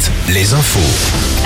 Alouette, les infos.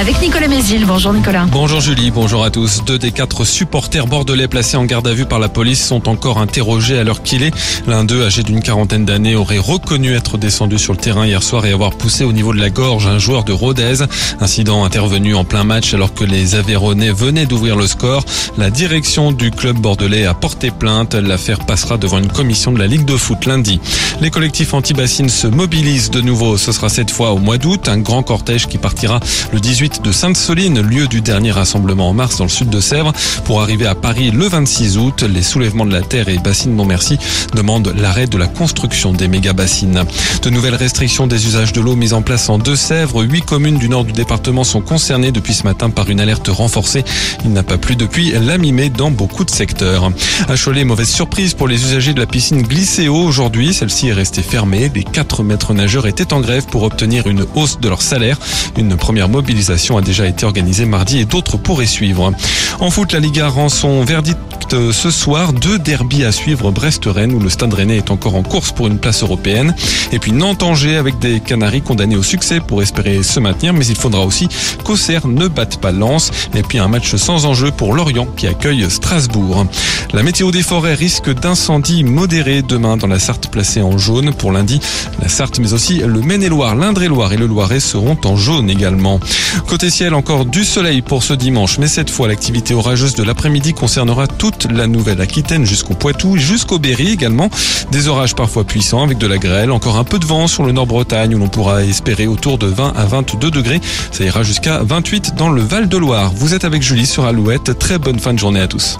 Avec Nicolas Mézil. Bonjour Nicolas. Bonjour Julie, bonjour à tous. Deux des quatre supporters bordelais placés en garde à vue par la police sont encore interrogés à l'heure qu'il est. L'un d'eux, âgé d'une quarantaine d'années, aurait reconnu être descendu sur le terrain hier soir et avoir poussé au niveau de la gorge un joueur de Rodez. Incident intervenu en plein match alors que les Aveyronais venaient d'ouvrir le score. La direction du club bordelais a porté plainte. L'affaire passera devant une commission de la Ligue de foot lundi. Les collectifs anti-bassines se mobilisent de nouveau. Ce sera cette fois au mois d'août. Un grand cortège qui partira le 18 de Sainte-Soline, lieu du dernier rassemblement en mars dans le sud de Sèvres, pour arriver à Paris le 26 août. Les soulèvements de la terre et bassines Montmercy demandent l'arrêt de la construction des méga-bassines. De nouvelles restrictions des usages de l'eau mises en place en Deux-Sèvres. Huit communes du nord du département sont concernées depuis ce matin par une alerte renforcée. Il n'a pas plu depuis la mi-mai dans beaucoup de secteurs. À Cholet, mauvaise surprise pour les usagers de la piscine Glycéo aujourd'hui. Celle-ci est restée fermée. Les quatre maîtres nageurs étaient en grève pour obtenir une hausse de leur salaire. Une première mobilisation a déjà été organisée mardi et d'autres pourraient suivre. En foot, la Liga rend son verdict ce soir. Deux derbies à suivre. Brest-Rennes où le Stade Rennais est encore en course pour une place européenne. Et puis Nantes-Angers avec des Canaries condamnés au succès pour espérer se maintenir. Mais il faudra aussi qu'Auxerre ne batte pas Lens. Et puis un match sans enjeu pour Lorient qui accueille Strasbourg. La météo des forêts risque d'incendie modéré demain dans la Sarthe placée en jaune. Pour lundi, la Sarthe mais aussi le Maine-et-Loire, l'Indre-et-Loire et le Loiret seront en jaune également. Côté ciel, encore du soleil pour ce dimanche. Mais cette fois, l'activité orageuse de l'après-midi concernera toute la Nouvelle-Aquitaine jusqu'au Poitou, jusqu'au Berry également. Des orages parfois puissants avec de la grêle. Encore un peu de vent sur le Nord-Bretagne où l'on pourra espérer autour de 20 à 22 degrés. Ça ira jusqu'à 28 dans le Val-de-Loire. Vous êtes avec Julie sur Alouette. Très bonne fin de journée à tous.